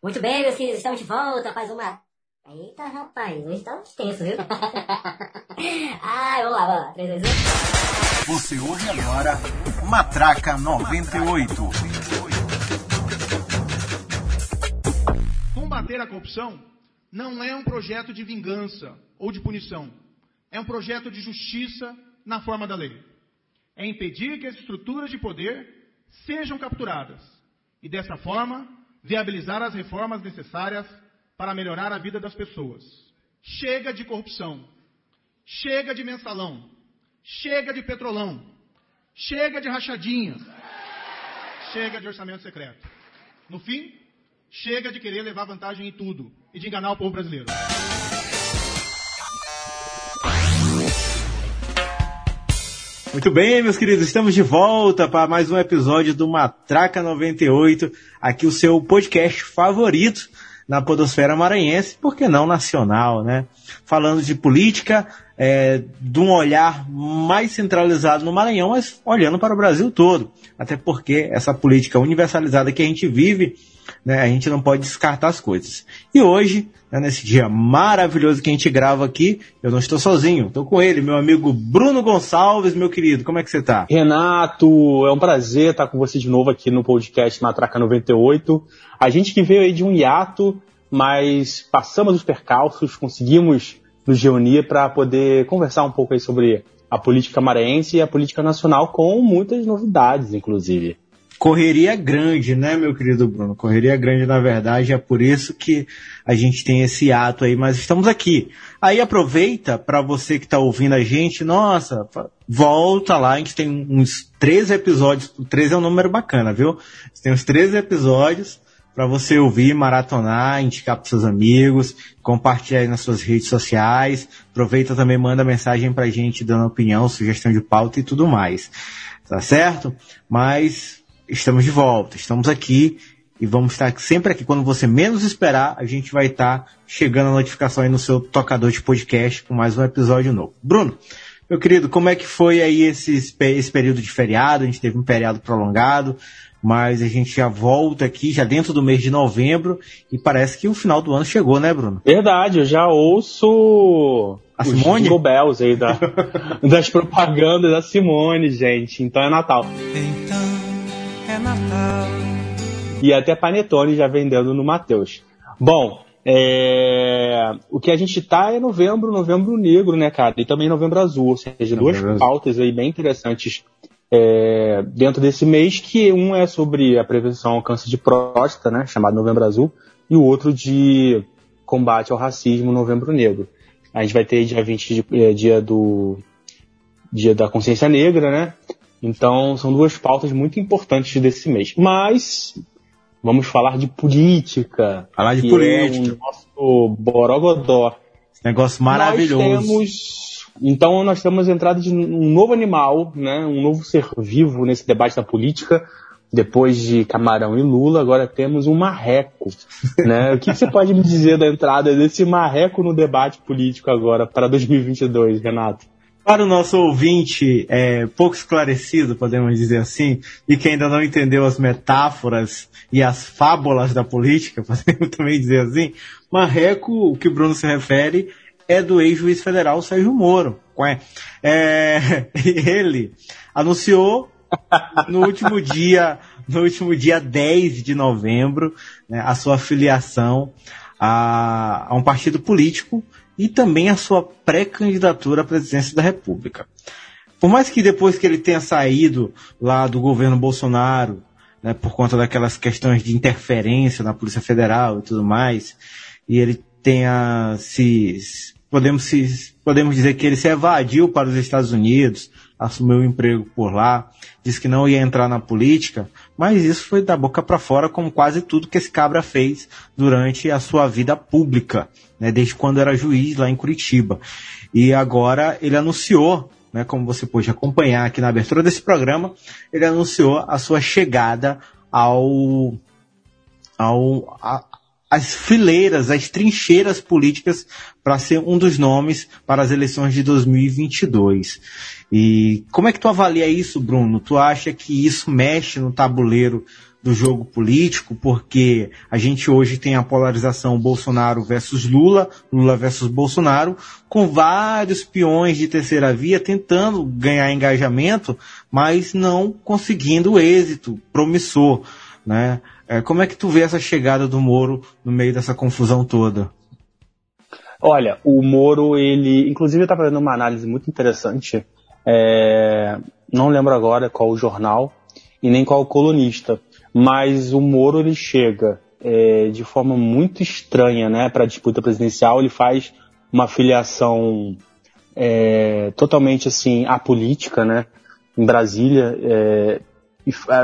Muito bem, meus queridos, estamos de volta, faz uma. Eita, rapaz, hoje tá tenso, viu? Ai, vamos lá, vamos lá. 3, 2, 1. Você ouve agora Matraca 98. Combater a corrupção não é um projeto de vingança ou de punição. É um projeto de justiça na forma da lei. É impedir que as estruturas de poder sejam capturadas e, dessa forma, viabilizar as reformas necessárias para melhorar a vida das pessoas. Chega de corrupção. Chega de mensalão. Chega de petrolão. Chega de rachadinha. Chega de orçamento secreto. No fim, chega de querer levar vantagem em tudo e de enganar o povo brasileiro. Muito bem, meus queridos, estamos de volta para mais um episódio do Matraca 98, aqui o seu podcast favorito na podosfera maranhense, por que não nacional, né? Falando de política, é, de um olhar mais centralizado no Maranhão, mas olhando para o Brasil todo. Até porque essa política universalizada que a gente vive, né, a gente não pode descartar as coisas. E hoje, né, nesse dia maravilhoso que a gente grava aqui, eu não estou sozinho, estou com ele, meu amigo Bruno Gonçalves, meu querido, como é que você está? Renato, é um prazer estar com você de novo aqui no podcast Matraca 98. A gente que veio aí de um hiato, mas passamos os percalços, conseguimos nos reunir para poder conversar um pouco aí sobre a política maranhense e a política nacional com muitas novidades, inclusive. Correria grande, né, meu querido Bruno? Correria grande, na verdade, é por isso que a gente tem esse ato aí, mas estamos aqui. Aí aproveita para você que está ouvindo a gente, nossa, volta lá, a gente tem uns 13 episódios, 13 é um número bacana, viu? Tem uns 13 episódios para você ouvir, maratonar, indicar para seus amigos, compartilhar aí nas suas redes sociais. Aproveita também, manda mensagem pra gente dando opinião, sugestão de pauta e tudo mais. Tá certo? Mas estamos de volta, estamos aqui e vamos estar sempre aqui. Quando você menos esperar, a gente vai estar chegando a notificação aí no seu tocador de podcast com mais um episódio novo. Bruno, meu querido, como é que foi aí esse, esse período de feriado? A gente teve um feriado prolongado mas a gente já volta aqui, já dentro do mês de novembro, e parece que o final do ano chegou, né, Bruno? Verdade, eu já ouço a Simone? Jingle Bells aí da, das propagandas da Simone, gente. Então é Natal. Então é Natal. E até Panetone já vendendo no Mateus. Bom, é... o que a gente tá é novembro, novembro negro, né, cara? E também novembro azul, ou seja, duas pautas aí bem interessantes é, dentro desse mês, que um é sobre a prevenção ao câncer de próstata, né, chamado Novembro Azul, e o outro de combate ao racismo Novembro Negro. A gente vai ter dia 20 de, é, dia do dia da consciência negra, né? Então são duas pautas muito importantes desse mês. Mas vamos falar de política. Falar de política. É o nosso borogodó. Esse negócio maravilhoso. Nós temos então nós temos a entrada de um novo animal, né, um novo ser vivo nesse debate da política. Depois de Camarão e Lula, agora temos um marreco. Né? O que você pode me dizer da entrada desse marreco no debate político agora para 2022, Renato? Para o nosso ouvinte é, pouco esclarecido, podemos dizer assim, e que ainda não entendeu as metáforas e as fábulas da política, podemos também dizer assim, marreco, o que o Bruno se refere, é do ex-juiz federal Sérgio Moro. É, ele anunciou no último dia, no último dia 10 de novembro, né, a sua filiação a, a um partido político e também a sua pré-candidatura à presidência da República. Por mais que depois que ele tenha saído lá do governo Bolsonaro, né, por conta daquelas questões de interferência na Polícia Federal e tudo mais, e ele tenha se podemos, se, podemos dizer que ele se evadiu para os Estados Unidos, assumiu um emprego por lá, disse que não ia entrar na política, mas isso foi da boca para fora, como quase tudo que esse cabra fez durante a sua vida pública, né, desde quando era juiz lá em Curitiba. E agora ele anunciou, né, como você pôde acompanhar aqui na abertura desse programa, ele anunciou a sua chegada ao, ao, a, as fileiras, as trincheiras políticas para ser um dos nomes para as eleições de 2022. E como é que tu avalia isso, Bruno? Tu acha que isso mexe no tabuleiro do jogo político, porque a gente hoje tem a polarização Bolsonaro versus Lula, Lula versus Bolsonaro, com vários peões de terceira via tentando ganhar engajamento, mas não conseguindo êxito promissor, né? É, como é que tu vê essa chegada do Moro no meio dessa confusão toda? Olha, o Moro, ele, inclusive, está fazendo uma análise muito interessante. É, não lembro agora qual o jornal e nem qual o colunista, mas o Moro ele chega é, de forma muito estranha, né, para a disputa presidencial. Ele faz uma filiação é, totalmente assim apolítica, né, em Brasília, é,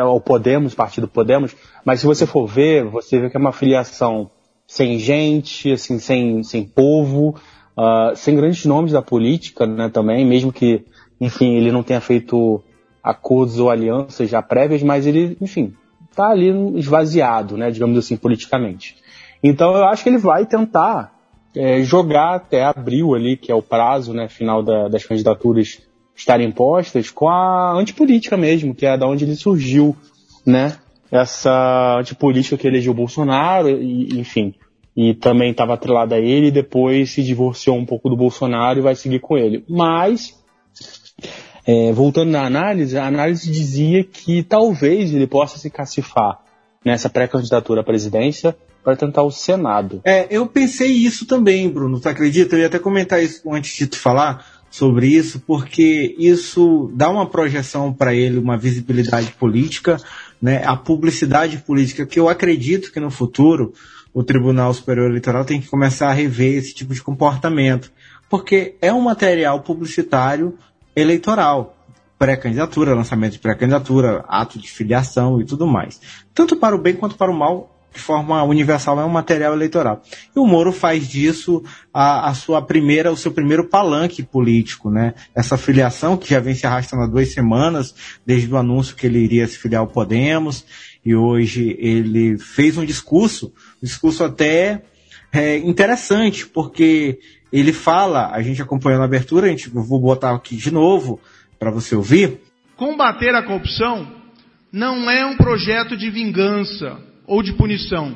ao Podemos, partido Podemos. Mas se você for ver, você vê que é uma filiação sem gente, assim, sem, sem povo, uh, sem grandes nomes da política, né, também, mesmo que, enfim, ele não tenha feito acordos ou alianças já prévias, mas ele, enfim, tá ali esvaziado, né, digamos assim, politicamente. Então eu acho que ele vai tentar é, jogar até abril ali, que é o prazo, né, final da, das candidaturas estarem postas, com a antipolítica mesmo, que é da onde ele surgiu, né, essa antipolítica que elegeu Bolsonaro, e, enfim, e também estava atrelada a ele, e depois se divorciou um pouco do Bolsonaro e vai seguir com ele. Mas, é, voltando na análise, a análise dizia que talvez ele possa se cacifar nessa pré-candidatura à presidência para tentar o Senado. É, eu pensei isso também, Bruno, tu acredita? Eu ia até comentar isso antes de tu falar sobre isso, porque isso dá uma projeção para ele, uma visibilidade política, né, a publicidade política, que eu acredito que no futuro o Tribunal Superior Eleitoral tem que começar a rever esse tipo de comportamento, porque é um material publicitário eleitoral, pré-candidatura, lançamento de pré-candidatura, ato de filiação e tudo mais. Tanto para o bem quanto para o mal, de forma universal, é um material eleitoral. E o Moro faz disso a, a sua primeira, o seu primeiro palanque político, né? Essa filiação que já vem se arrastando há duas semanas, desde o anúncio que ele iria se filiar ao Podemos, e hoje ele fez um discurso, um discurso até é, interessante, porque ele fala, a gente acompanhou na abertura, a gente, vou botar aqui de novo para você ouvir. Combater a corrupção não é um projeto de vingança ou de punição.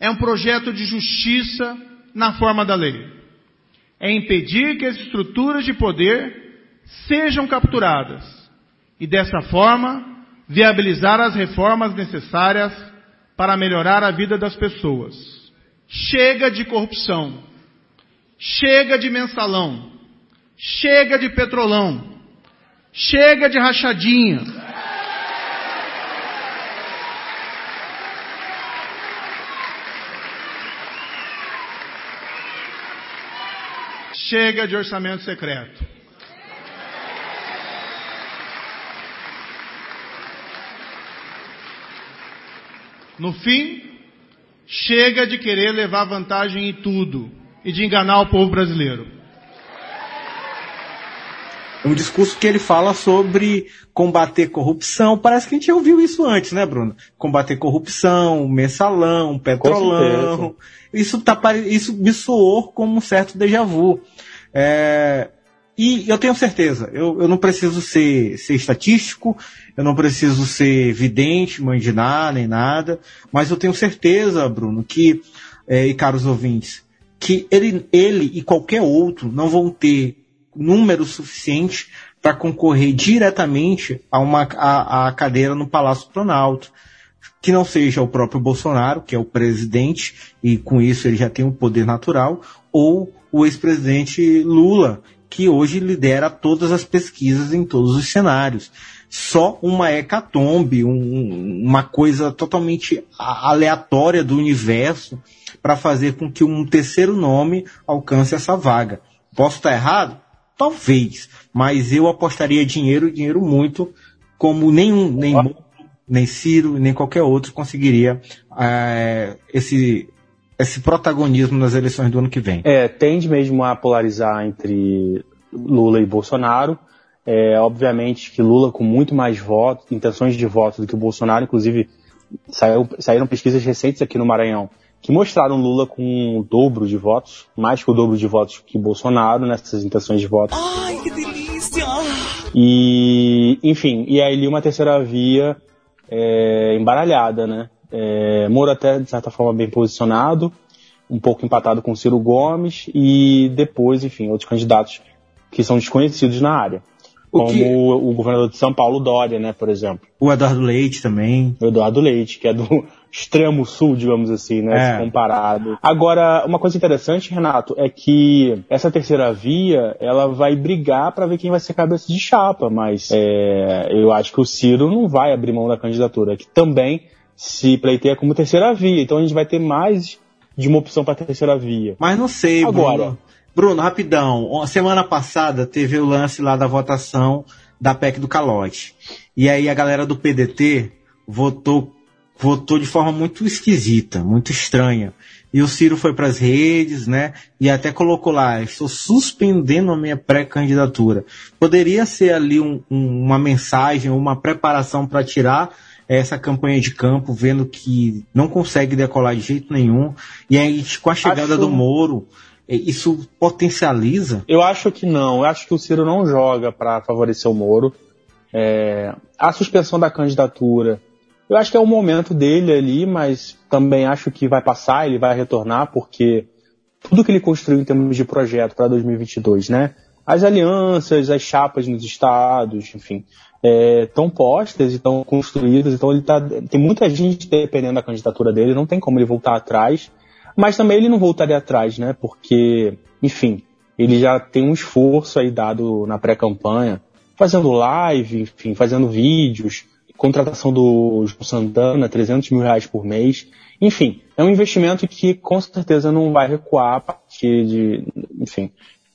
É um projeto de justiça na forma da lei. É impedir que as estruturas de poder sejam capturadas e, dessa forma, viabilizar as reformas necessárias para melhorar a vida das pessoas. Chega de corrupção. Chega de mensalão. Chega de petrolão. Chega de rachadinha. Chega de orçamento secreto. No fim, chega de querer levar vantagem em tudo e de enganar o povo brasileiro. É um discurso que ele fala sobre combater corrupção. Parece que a gente já ouviu isso antes, né, Bruno? Combater corrupção, mensalão, petrolão. Isso, tá, isso me soou como um certo déjà vu. É, e eu tenho certeza, eu, eu não preciso ser, ser estatístico, eu não preciso ser vidente, mandinar, nem nada, mas eu tenho certeza, Bruno, que, é, e caros ouvintes, que ele, ele e qualquer outro não vão ter número suficiente para concorrer diretamente a uma a, a cadeira no Palácio Planalto que não seja o próprio Bolsonaro, que é o presidente, e com isso ele já tem um poder natural, ou o ex-presidente Lula, que hoje lidera todas as pesquisas em todos os cenários. Só uma hecatombe, um, uma coisa totalmente aleatória do universo para fazer com que um terceiro nome alcance essa vaga. Posso estar errado? Talvez, mas eu apostaria dinheiro, dinheiro muito, como nenhum, nem nem Ciro, nem qualquer outro conseguiria é, esse, esse protagonismo nas eleições do ano que vem. É, tende mesmo a polarizar entre Lula e Bolsonaro. É, obviamente que Lula com muito mais votos, intenções de voto do que o Bolsonaro, inclusive saiu, saíram pesquisas recentes aqui no Maranhão que mostraram Lula com o dobro de votos, mais que o dobro de votos que Bolsonaro nessas intenções de voto. Ai, que delícia! E, enfim, e aí uma terceira via é, embaralhada, né? É, Moro até, de certa forma, bem posicionado, um pouco empatado com Ciro Gomes e depois, enfim, outros candidatos que são desconhecidos na área. O como que... o, o, governador de São Paulo, Dória, né, por exemplo. O Eduardo Leite também. O Eduardo Leite, que é do extremo sul, digamos assim, né, é. comparado. Agora, uma coisa interessante, Renato, é que essa terceira via, ela vai brigar para ver quem vai ser cabeça de chapa, mas é, eu acho que o Ciro não vai abrir mão da candidatura, que também se pleiteia como terceira via, então a gente vai ter mais de uma opção para terceira via. Mas não sei, Agora, Bruno. Bruno, rapidão. Semana passada teve o lance lá da votação da PEC do calote. E aí a galera do PDT votou votou de forma muito esquisita, muito estranha. E o Ciro foi para as redes, né? E até colocou lá: estou suspendendo a minha pré-candidatura. Poderia ser ali um, um, uma mensagem, uma preparação para tirar essa campanha de campo, vendo que não consegue decolar de jeito nenhum. E aí, com a chegada Acho... do Moro, isso potencializa? Eu acho que não. Eu acho que o Ciro não joga para favorecer o Moro. É, a suspensão da candidatura, eu acho que é o momento dele ali, mas também acho que vai passar, ele vai retornar, porque tudo que ele construiu em termos de projeto para 2022, né? As alianças, as chapas nos estados, enfim, estão é, postas e estão construídas, então ele tá, tem muita gente dependendo da candidatura dele, não tem como ele voltar atrás. Mas também ele não voltaria atrás, né? Porque, enfim, ele já tem um esforço aí dado na pré-campanha, fazendo live, enfim, fazendo vídeos, contratação do João Santana, 300 mil reais por mês. Enfim, é um investimento que com certeza não vai recuar a partir de, enfim,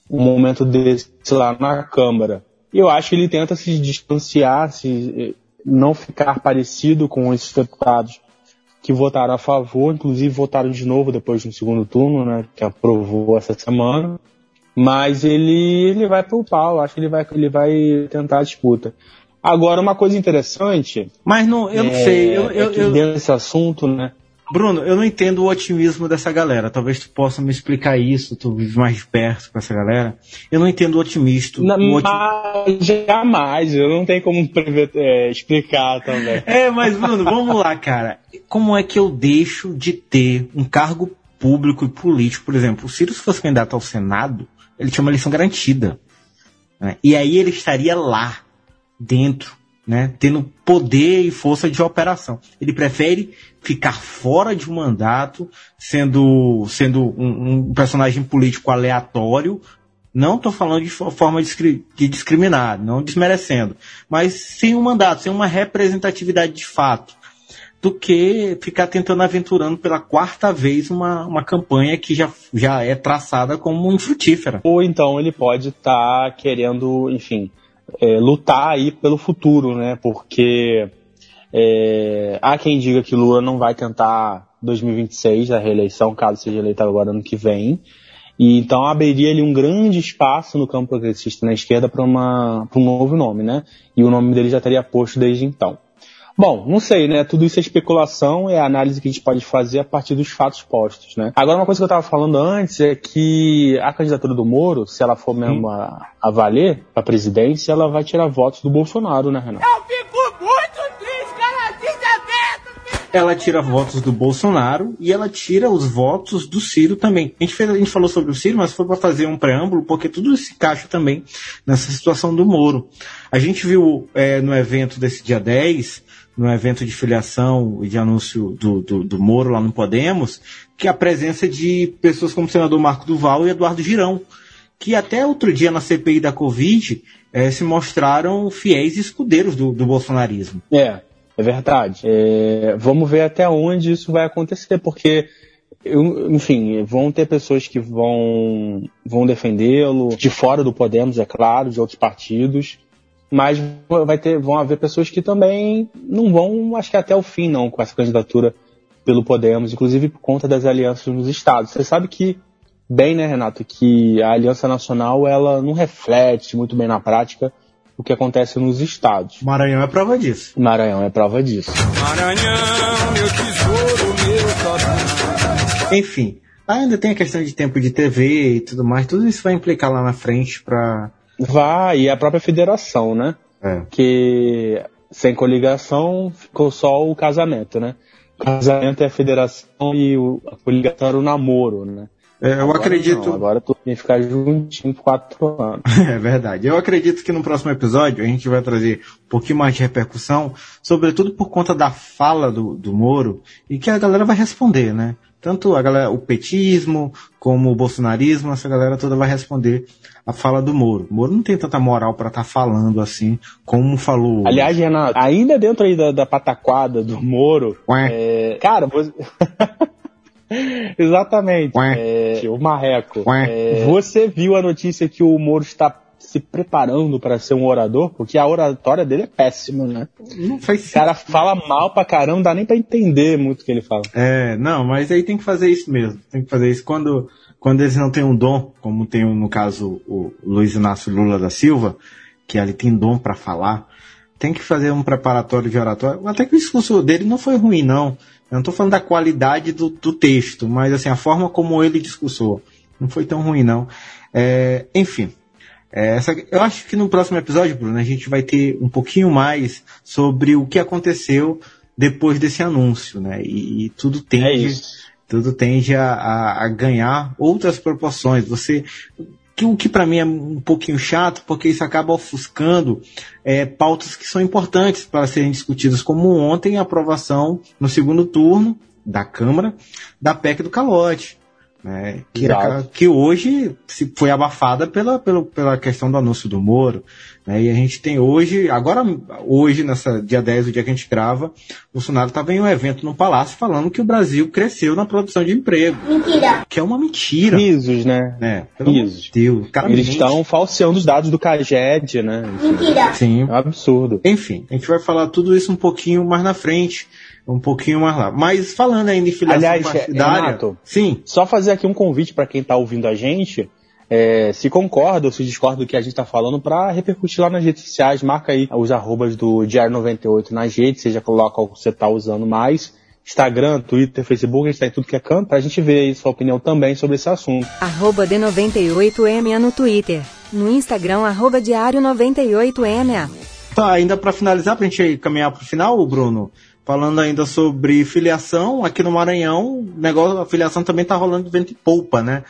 um momento desse lá na Câmara. Eu acho que ele tenta se distanciar, se não ficar parecido com esses deputados que votaram a favor, inclusive votaram de novo depois de um segundo turno, né, que aprovou essa semana. Mas ele, ele vai pro pau, acho que ele vai, ele vai tentar a disputa. Agora, uma coisa interessante. Mas não, eu não é, sei. Eu, eu, é eu, desse assunto, né? Bruno, eu não entendo o otimismo dessa galera. Talvez tu possa me explicar isso, tu vive mais de perto com essa galera. Eu não entendo o otimista. Não, otim... Jamais, eu não tenho como é, explicar também. É, mas Bruno, vamos lá, cara. Como é que eu deixo de ter um cargo público e político? Por exemplo, o Ciro, se fosse candidato ao Senado, ele tinha uma eleição garantida. Né? E aí ele estaria lá, dentro né, tendo poder e força de operação. Ele prefere ficar fora de um mandato, sendo, sendo um, um personagem político aleatório. Não estou falando de forma de discriminar, não desmerecendo, mas sem um mandato, sem uma representatividade de fato, do que ficar tentando aventurando pela quarta vez uma, uma campanha que já, já é traçada como infrutífera. Ou então ele pode estar tá querendo, enfim, é, lutar aí pelo futuro, né? Porque é, há quem diga que Lula não vai tentar 2026 a reeleição, caso seja eleito agora ano que vem. E então abriria ali um grande espaço no campo progressista na esquerda para um novo nome, né? E o nome dele já estaria posto desde então. Bom, não sei, né? Tudo isso é especulação, é a análise que a gente pode fazer a partir dos fatos postos, né? Agora, uma coisa que eu estava falando antes é que a candidatura do Moro, se ela for mesmo a, a valer a presidência, ela vai tirar votos do Bolsonaro, né, Renato? Eu fico muito triste, cara! Ela tira votos do Bolsonaro e ela tira os votos do Ciro também. A gente, fez, a gente falou sobre o Ciro, mas foi para fazer um preâmbulo, porque tudo se encaixa também nessa situação do Moro. A gente viu é, no evento desse dia 10 no evento de filiação e de anúncio do, do, do, Moro lá no Podemos, que a presença de pessoas como o senador Marco Duval e Eduardo Girão, que até outro dia na CPI da Covid eh, se mostraram fiéis escudeiros do, do bolsonarismo. É, é verdade. É, vamos ver até onde isso vai acontecer, porque eu, enfim, vão ter pessoas que vão, vão defendê-lo, de fora do Podemos, é claro, de outros partidos, mas vai ter, vão haver pessoas que também não vão, acho que até o fim não, com essa candidatura pelo Podemos, inclusive por conta das alianças nos estados. Você sabe que, bem, né, Renato, que a Aliança Nacional, ela não reflete muito bem na prática o que acontece nos estados. Maranhão é prova disso. Maranhão é prova disso. Maranhão, meu tesouro, meu Enfim, ainda tem a questão de tempo de TV e tudo mais, tudo isso vai implicar lá na frente para Vai, e a própria federação, né? É. Que sem coligação, ficou só o casamento, né? O casamento é a federação e o, a coligação era o namoro, né? É, eu Agora acredito. Não, agora tu tem que ficar juntinho por quatro anos. É verdade. Eu acredito que no próximo episódio a gente vai trazer um pouquinho mais de repercussão, sobretudo por conta da fala do, do Moro, e que a galera vai responder, né? Tanto a galera, o petismo, como o bolsonarismo, essa galera toda vai responder a fala do Moro. O Moro não tem tanta moral para estar falando assim, como falou. Aliás, Renato, ainda dentro aí da, da pataquada do Moro, é, cara, você... Exatamente. Ué. É, o Marreco. Ué. É, você viu a notícia que o Moro está se preparando para ser um orador? Porque a oratória dele é péssima, né? não faz O cara fala mal pra caramba, não dá nem pra entender muito o que ele fala. É, não, mas aí tem que fazer isso mesmo. Tem que fazer isso quando, quando eles não têm um dom, como tem no caso o Luiz Inácio Lula da Silva, que ele tem dom para falar. Tem que fazer um preparatório de oratório. Até que o discurso dele não foi ruim, não. Eu não tô falando da qualidade do, do texto, mas assim, a forma como ele discursou. Não foi tão ruim, não. É, enfim. É, essa, eu acho que no próximo episódio, Bruno, a gente vai ter um pouquinho mais sobre o que aconteceu depois desse anúncio, né? E, e tudo É tende, isso. tudo tende a, a- a ganhar outras proporções. Você, que, o que para mim é um pouquinho chato, porque isso acaba ofuscando é, pautas que são importantes para serem discutidas, como ontem a aprovação no segundo turno da Câmara da PEC do calote. Né, que, era- que hoje se foi abafada pela, pela, pela questão do anúncio do Moro. Né, e a gente tem hoje, agora, hoje, nessa dia 10, o dia que a gente grava, o Bolsonaro estava em um evento no Palácio falando que o Brasil cresceu na produção de emprego. Mentira. Que é uma mentira. Risos, né? Né? Pelo Risos. de Deus. cara Eles mente. estão falseando os dados do CAGED, né? Mentira. Sim. É um absurdo. Enfim, a gente vai falar tudo isso um pouquinho mais na frente. Um pouquinho mais lá. Mas falando ainda em filiação Aliás, partidária. Renato, sim. Só fazer aqui um convite para quem está ouvindo a gente, é, se concorda ou se discorda do que a gente está falando, para repercutir lá nas redes sociais, marca aí os arrobas do Diário 98 nas redes, seja coloca qual você está usando mais. Instagram, Twitter, Facebook, a gente tá em tudo que é canto, pra gente ver aí sua opinião também sobre esse assunto. Arroba D98MA no Twitter. No Instagram, arroba Diário 98MA. Tá, ainda para finalizar, pra gente caminhar pro final, Bruno, falando ainda sobre filiação, aqui no Maranhão, o negócio, a filiação também tá rolando de vento e poupa, né?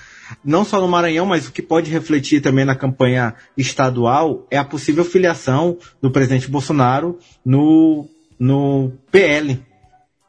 Não só no Maranhão, mas o que pode refletir também na campanha estadual é a possível filiação do presidente Bolsonaro no, no PL,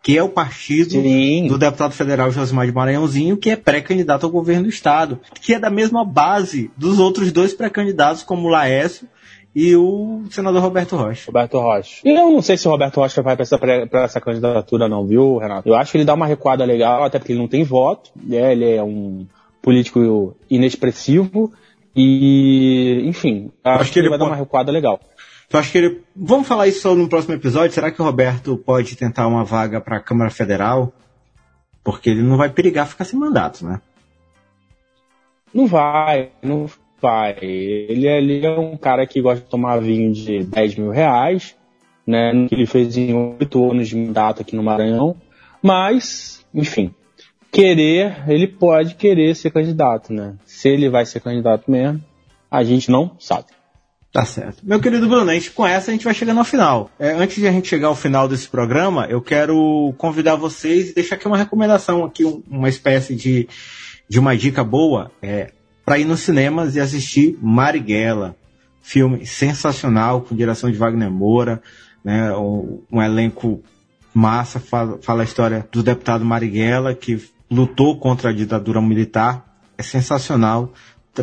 que é o partido Sim. do deputado federal Josimar de Maranhãozinho, que é pré-candidato ao governo do estado, que é da mesma base dos outros dois pré-candidatos, como o Laércio e o senador Roberto Rocha. Roberto Rocha. E eu não sei se o Roberto Rocha vai pra essa, pra essa candidatura não, viu, Renato? Eu acho que ele dá uma recuada legal, até porque ele não tem voto, né? Ele é um político inexpressivo e, enfim, acho, que ele vai dar uma recuada legal. Tu acha que ele. Vamos falar isso só no próximo episódio? Será que o Roberto pode tentar uma vaga para a Câmara Federal? Porque ele não vai perigar ficar sem mandato, né? Não vai, não vai. Ele, ele é um cara que gosta de tomar vinho de 10 mil reais, né? Que ele fez em oito anos de mandato aqui no Maranhão. Mas, enfim, querer, ele pode querer ser candidato, né? Se ele vai ser candidato mesmo, a gente não sabe. Tá certo. Meu querido Bruno, a gente, com essa a gente vai chegando ao final. É, antes de a gente chegar ao final desse programa, eu quero convidar vocês e deixar aqui uma recomendação, aqui um- uma espécie de, de uma dica boa, é, para ir nos cinemas e assistir Marighella. Filme sensacional, com direção de Wagner Moura, né, um, um elenco massa, fala, fala a história do deputado Marighella, que lutou contra a ditadura militar. É sensacional.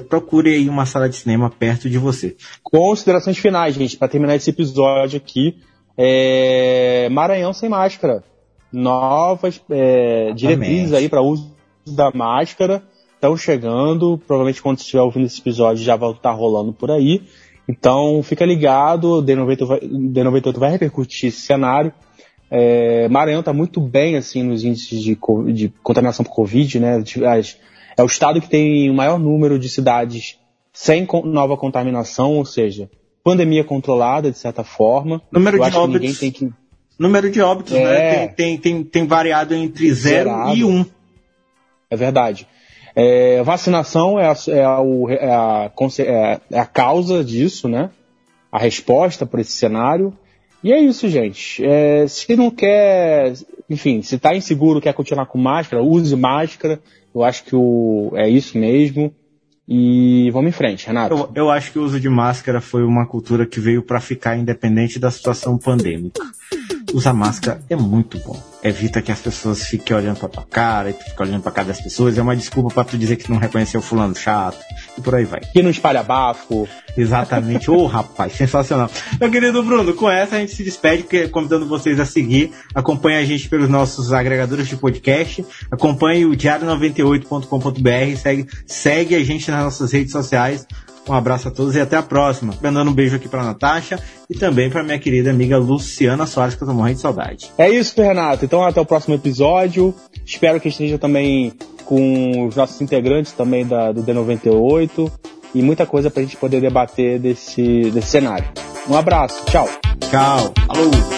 Procure aí uma sala de cinema perto de você. Considerações finais, gente, para terminar esse episódio aqui. É... Maranhão sem máscara. Novas é, diretrizes aí para uso da máscara estão chegando. Provavelmente quando você estiver ouvindo esse episódio já vai estar rolando por aí. Então fica ligado, o D98 vai, D98 vai repercutir esse cenário. É, Maranhão está muito bem assim nos índices de, de contaminação por Covid, né? As- é o estado que tem o maior número de cidades sem con- nova contaminação, ou seja, pandemia controlada de certa forma. Número Eu de óbitos. que Número de óbitos, É. né? Tem, tem, tem, tem variado entre 0 Zerado. e 1. Um. É verdade. É, vacinação é a, é, a, é a é- é a causa disso, né? A resposta para esse cenário. E é isso, gente. É, se não quer, enfim, se tá inseguro, quer continuar com máscara, use máscara. Eu acho que o, é isso mesmo. E vamos em frente, Renato. Eu, eu acho que o uso de máscara foi uma cultura que veio para ficar independente da situação pandêmica. Usar máscara é muito bom. Evita que as pessoas fiquem olhando pra tua cara e tu fica olhando pra cara das pessoas. É uma desculpa para tu dizer que tu não reconheceu o fulano chato e por aí vai. Que não espalha bafo. Exatamente. Ô, oh, rapaz, sensacional. Meu querido Bruno, com essa a gente se despede, convidando vocês a seguir. Acompanhe a gente pelos nossos agregadores de podcast. Acompanhe o diário98.com.br. Segue, segue a gente nas nossas redes sociais. Um abraço a todos e até a próxima. Mandando um beijo aqui pra Natasha e também pra minha querida amiga Luciana Soares, que eu tô morrendo de saudade. É isso, Renato. Então até o próximo episódio. Espero que esteja também com os nossos integrantes também da, do D98 e muita coisa pra gente poder debater desse, desse cenário. Um abraço, tchau. Tchau. Falou.